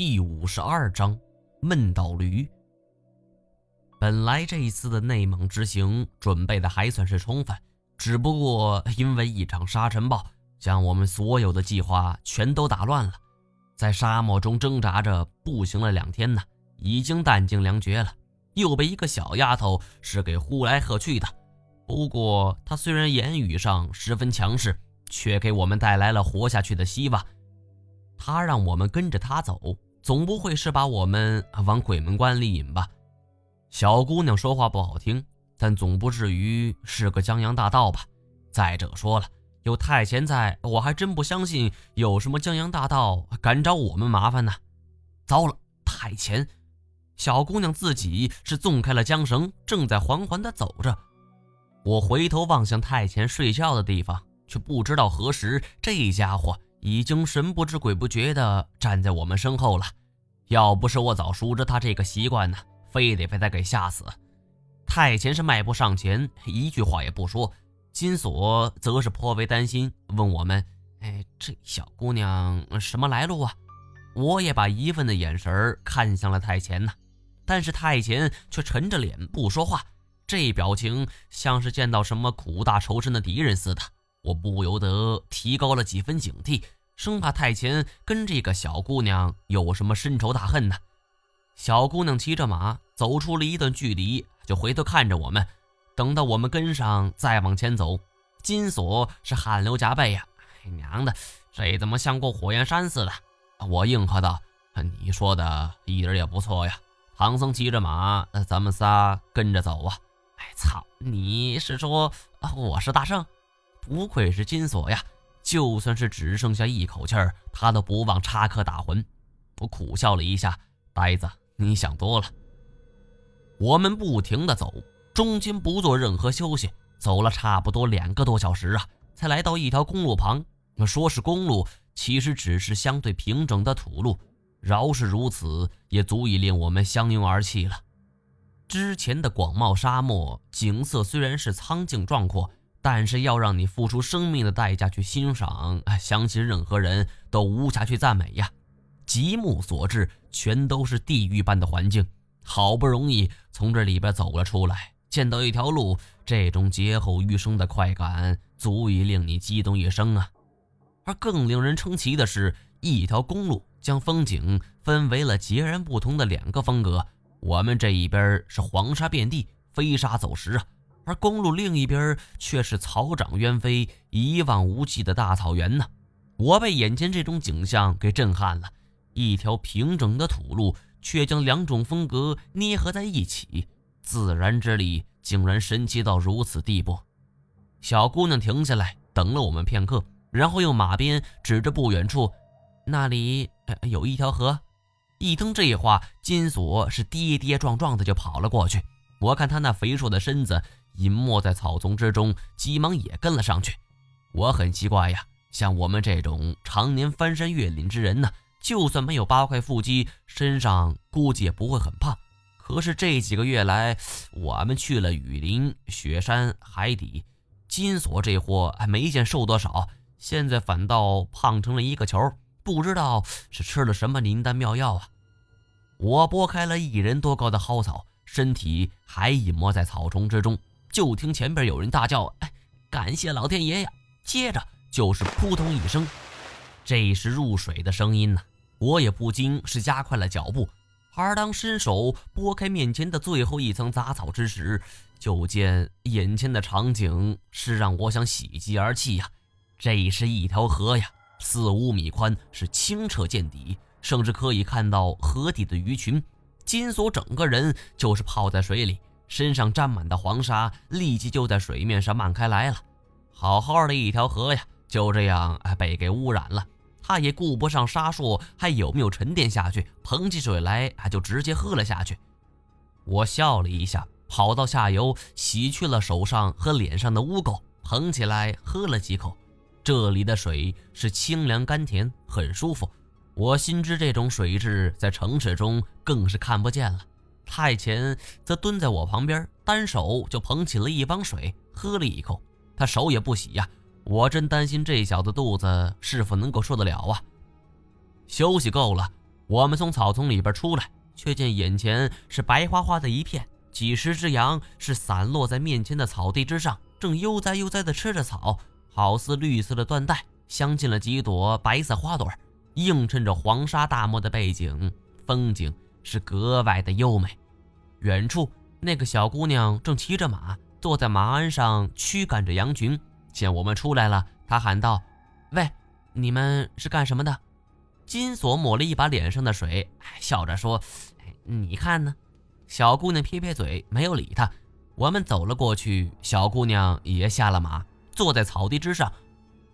第五十二章闷倒驴。本来这一次的内蒙之行准备的还算是充分，只不过因为一场沙尘暴，将我们所有的计划全都打乱了。在沙漠中挣扎着步行了两天呢，已经弹尽粮绝了，又被一个小丫头是给呼来喝去的。不过她虽然言语上十分强势，却给我们带来了活下去的希望。她让我们跟着她走。总不会是把我们往鬼门关里引吧？小姑娘说话不好听，但总不至于是个江洋大盗吧？再者说了，有太前在，我还真不相信有什么江洋大盗敢找我们麻烦呢。糟了，太前！小姑娘自己是纵开了缰绳，正在缓缓地走着。我回头望向太前睡觉的地方，却不知道何时这家伙。已经神不知鬼不觉地站在我们身后了，要不是我早熟知他这个习惯呢，非得被他给吓死。太前是迈步上前，一句话也不说。金锁则是颇为担心，问我们：“哎，这小姑娘什么来路啊？”我也把疑问的眼神看向了太前呢，但是太前却沉着脸不说话，这表情像是见到什么苦大仇深的敌人似的。我不由得提高了几分警惕，生怕太前跟这个小姑娘有什么深仇大恨呢。小姑娘骑着马走出了一段距离，就回头看着我们。等到我们跟上，再往前走，金锁是汗流浃背呀！娘的，这怎么像过火焰山似的？我应和道：“你说的一点也不错呀。”唐僧骑着马，咱们仨跟着走啊！哎操，你是说我是大圣？不愧是金锁呀！就算是只剩下一口气儿，他都不忘插科打诨。我苦笑了一下，呆子，你想多了。我们不停地走，中间不做任何休息，走了差不多两个多小时啊，才来到一条公路旁。说是公路，其实只是相对平整的土路。饶是如此，也足以令我们相拥而泣了。之前的广袤沙漠景色虽然是苍劲壮阔。但是要让你付出生命的代价去欣赏，相信任何人都无暇去赞美呀。极目所至，全都是地狱般的环境。好不容易从这里边走了出来，见到一条路，这种劫后余生的快感，足以令你激动一生啊。而更令人称奇的是，一条公路将风景分为了截然不同的两个风格。我们这一边是黄沙遍地，飞沙走石啊。而公路另一边却是草长莺飞、一望无际的大草原呢。我被眼前这种景象给震撼了。一条平整的土路，却将两种风格捏合在一起，自然之力竟然神奇到如此地步。小姑娘停下来，等了我们片刻，然后用马鞭指着不远处，那里有一条河。一听这话，金锁是跌跌撞撞的就跑了过去。我看他那肥硕的身子。隐没在草丛之中，急忙也跟了上去。我很奇怪呀，像我们这种常年翻山越岭之人呢，就算没有八块腹肌，身上估计也不会很胖。可是这几个月来，我们去了雨林、雪山、海底，金锁这货还没见瘦多少，现在反倒胖成了一个球，不知道是吃了什么灵丹妙药啊！我拨开了一人多高的蒿草，身体还隐没在草丛之中。就听前边有人大叫：“哎，感谢老天爷呀！”接着就是扑通一声，这是入水的声音呢。我也不禁是加快了脚步。而当伸手拨开面前的最后一层杂草之时，就见眼前的场景是让我想喜极而泣呀。这是一条河呀，四五米宽，是清澈见底，甚至可以看到河底的鱼群。金锁整个人就是泡在水里。身上沾满的黄沙立即就在水面上漫开来了，好好的一条河呀，就这样被给污染了。他也顾不上沙数还有没有沉淀下去，捧起水来啊就直接喝了下去。我笑了一下，跑到下游洗去了手上和脸上的污垢，捧起来喝了几口。这里的水是清凉甘甜，很舒服。我心知这种水质在城市中更是看不见了。太前则蹲在我旁边，单手就捧起了一帮水，喝了一口。他手也不洗呀，我真担心这小子肚子是否能够受得了啊。休息够了，我们从草丛里边出来，却见眼前是白花花的一片，几十只羊是散落在面前的草地之上，正悠哉悠哉地吃着草，好似绿色的缎带，镶进了几朵白色花朵，映衬着黄沙大漠的背景，风景是格外的优美。远处那个小姑娘正骑着马，坐在马鞍上驱赶着羊群。见我们出来了，她喊道：“喂，你们是干什么的？”金锁抹了一把脸上的水，笑着说：“你看呢？”小姑娘撇撇嘴，没有理他。我们走了过去，小姑娘也下了马，坐在草地之上。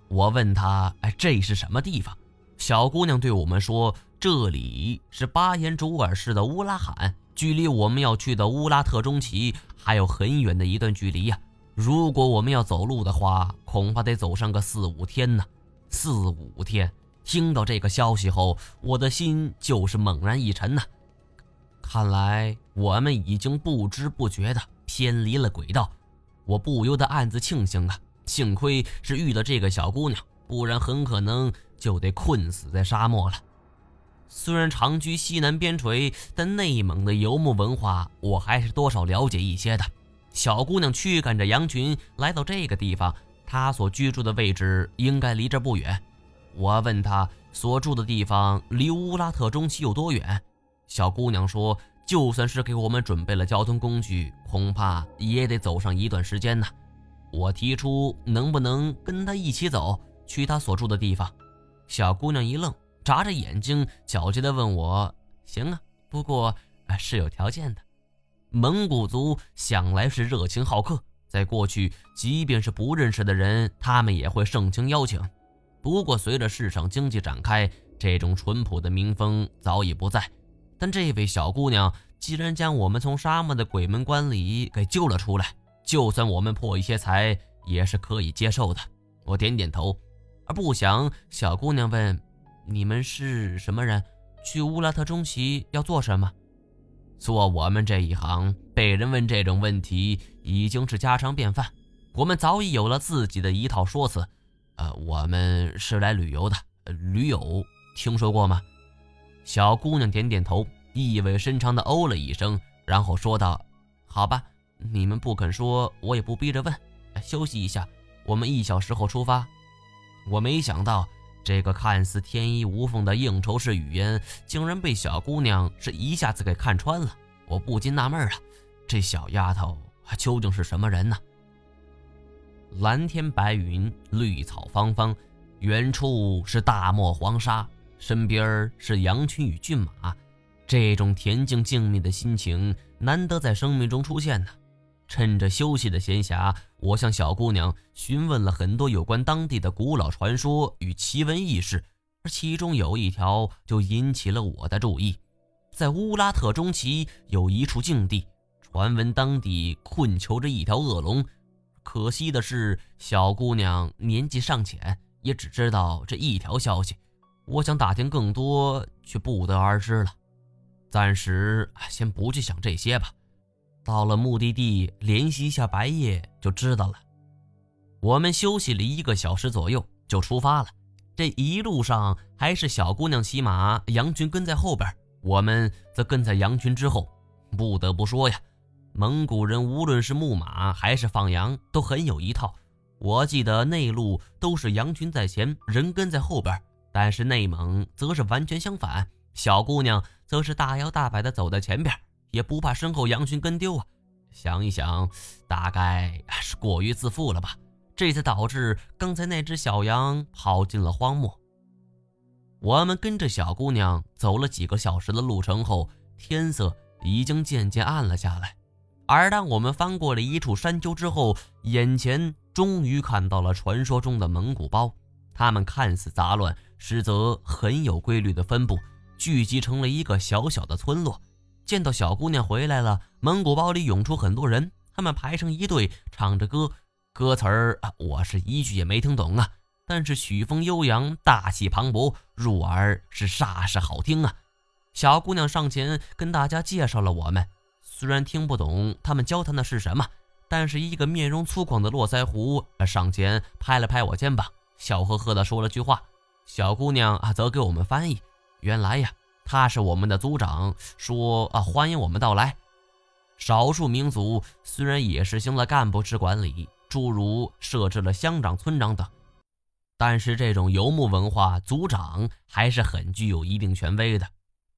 我问她：“哎，这是什么地方？”小姑娘对我们说：“这里是巴彦祖尔市的乌拉罕。”距离我们要去的乌拉特中旗还有很远的一段距离呀！如果我们要走路的话，恐怕得走上个四五天呢。四五天，听到这个消息后，我的心就是猛然一沉呐。看来我们已经不知不觉的偏离了轨道，我不由得暗自庆幸啊！幸亏是遇到这个小姑娘，不然很可能就得困死在沙漠了。虽然长居西南边陲，但内蒙的游牧文化我还是多少了解一些的。小姑娘驱赶着羊群来到这个地方，她所居住的位置应该离这不远。我问她所住的地方离乌拉特中旗有多远，小姑娘说，就算是给我们准备了交通工具，恐怕也得走上一段时间呢。我提出能不能跟她一起走，去她所住的地方。小姑娘一愣。眨着眼睛，焦急地问我：“行啊，不过啊是有条件的。蒙古族向来是热情好客，在过去，即便是不认识的人，他们也会盛情邀请。不过，随着市场经济展开，这种淳朴的民风早已不在。但这位小姑娘既然将我们从沙漠的鬼门关里给救了出来，就算我们破一些财，也是可以接受的。”我点点头，而不想小姑娘问。你们是什么人？去乌拉特中旗要做什么？做我们这一行，被人问这种问题已经是家常便饭。我们早已有了自己的一套说辞。呃，我们是来旅游的。驴友听说过吗？小姑娘点点头，意味深长地哦了一声，然后说道：“好吧，你们不肯说，我也不逼着问。休息一下，我们一小时后出发。”我没想到。这个看似天衣无缝的应酬式语言，竟然被小姑娘是一下子给看穿了。我不禁纳闷啊，这小丫头究竟是什么人呢？蓝天白云，绿草芳芳，远处是大漠黄沙，身边是羊群与骏马，这种恬静静谧的心情，难得在生命中出现呢。趁着休息的闲暇，我向小姑娘询问了很多有关当地的古老传说与奇闻异事，而其中有一条就引起了我的注意。在乌拉特中旗有一处禁地，传闻当地困囚着一条恶龙。可惜的是，小姑娘年纪尚浅，也只知道这一条消息。我想打听更多，却不得而知了。暂时先不去想这些吧。到了目的地，联系一下白夜就知道了。我们休息了一个小时左右，就出发了。这一路上还是小姑娘骑马，羊群跟在后边，我们则跟在羊群之后。不得不说呀，蒙古人无论是牧马还是放羊，都很有一套。我记得内陆都是羊群在前，人跟在后边，但是内蒙则是完全相反，小姑娘则是大摇大摆地走在前边。也不怕身后羊群跟丢啊！想一想，大概是过于自负了吧，这才导致刚才那只小羊跑进了荒漠。我们跟着小姑娘走了几个小时的路程后，天色已经渐渐暗了下来。而当我们翻过了一处山丘之后，眼前终于看到了传说中的蒙古包。它们看似杂乱，实则很有规律的分布，聚集成了一个小小的村落。见到小姑娘回来了，蒙古包里涌出很多人，他们排成一队，唱着歌，歌词儿啊，我是一句也没听懂啊，但是曲风悠扬，大气磅礴，入耳是煞是好听啊。小姑娘上前跟大家介绍了我们，虽然听不懂他们交谈的是什么，但是一个面容粗犷的络腮胡上前拍了拍我肩膀，笑呵呵地说了句话，小姑娘啊则给我们翻译。原来呀。他是我们的族长，说啊欢迎我们到来。少数民族虽然也实行了干部制管理，诸如设置了乡长、村长等，但是这种游牧文化，族长还是很具有一定权威的。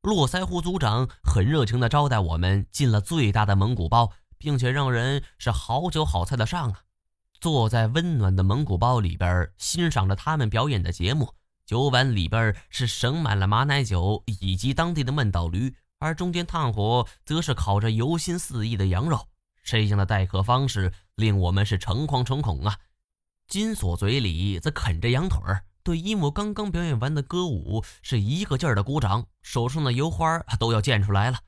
络腮胡族长很热情地招待我们进了最大的蒙古包，并且让人是好酒好菜的上啊。坐在温暖的蒙古包里边，欣赏着他们表演的节目。酒碗里边是盛满了马奶酒以及当地的闷倒驴，而中间炭火则是烤着油心四溢的羊肉。这样的待客方式令我们是诚惶诚恐啊！金锁嘴里则啃着羊腿儿，对一幕刚刚表演完的歌舞是一个劲儿的鼓掌，手上的油花都要溅出来了。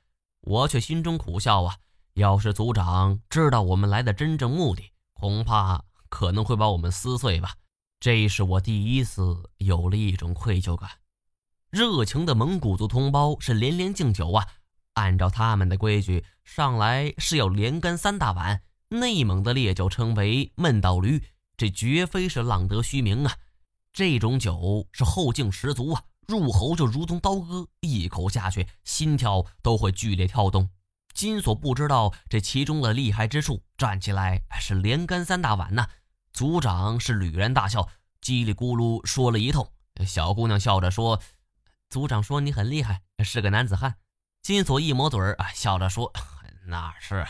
我却心中苦笑啊！要是族长知道我们来的真正目的，恐怕可能会把我们撕碎吧。这是我第一次有了一种愧疚感。热情的蒙古族同胞是连连敬酒啊，按照他们的规矩，上来是要连干三大碗。内蒙的烈酒称为闷倒驴，这绝非是浪得虚名啊。这种酒是后劲十足啊，入喉就如同刀割，一口下去，心跳都会剧烈跳动。金锁不知道这其中的厉害之处，站起来是连干三大碗呐。组长是吕然大笑，叽里咕噜说了一通。小姑娘笑着说：“组长说你很厉害，是个男子汉。”金锁一抹嘴儿，笑着说：“ 那是，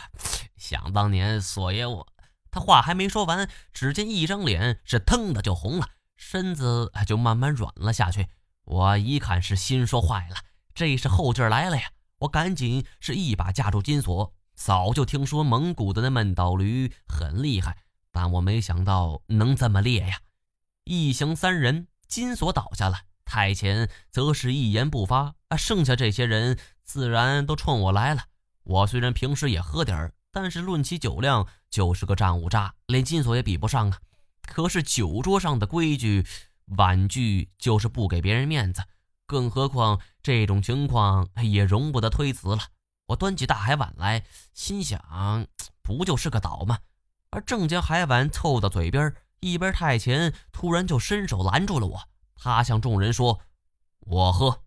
想当年锁爷我……”他话还没说完，只见一张脸是腾的就红了，身子就慢慢软了下去。我一看是心说坏了，这是后劲来了呀！我赶紧是一把架住金锁。早就听说蒙古的那闷倒驴很厉害。但我没想到能这么烈呀！一行三人，金锁倒下了，太前则是一言不发啊。剩下这些人自然都冲我来了。我虽然平时也喝点儿，但是论起酒量就是个战五渣，连金锁也比不上啊。可是酒桌上的规矩，婉拒就是不给别人面子，更何况这种情况也容不得推辞了。我端起大海碗来，心想，不就是个岛吗？而正将海碗凑到嘴边，一边太前突然就伸手拦住了我。他向众人说：“我喝。”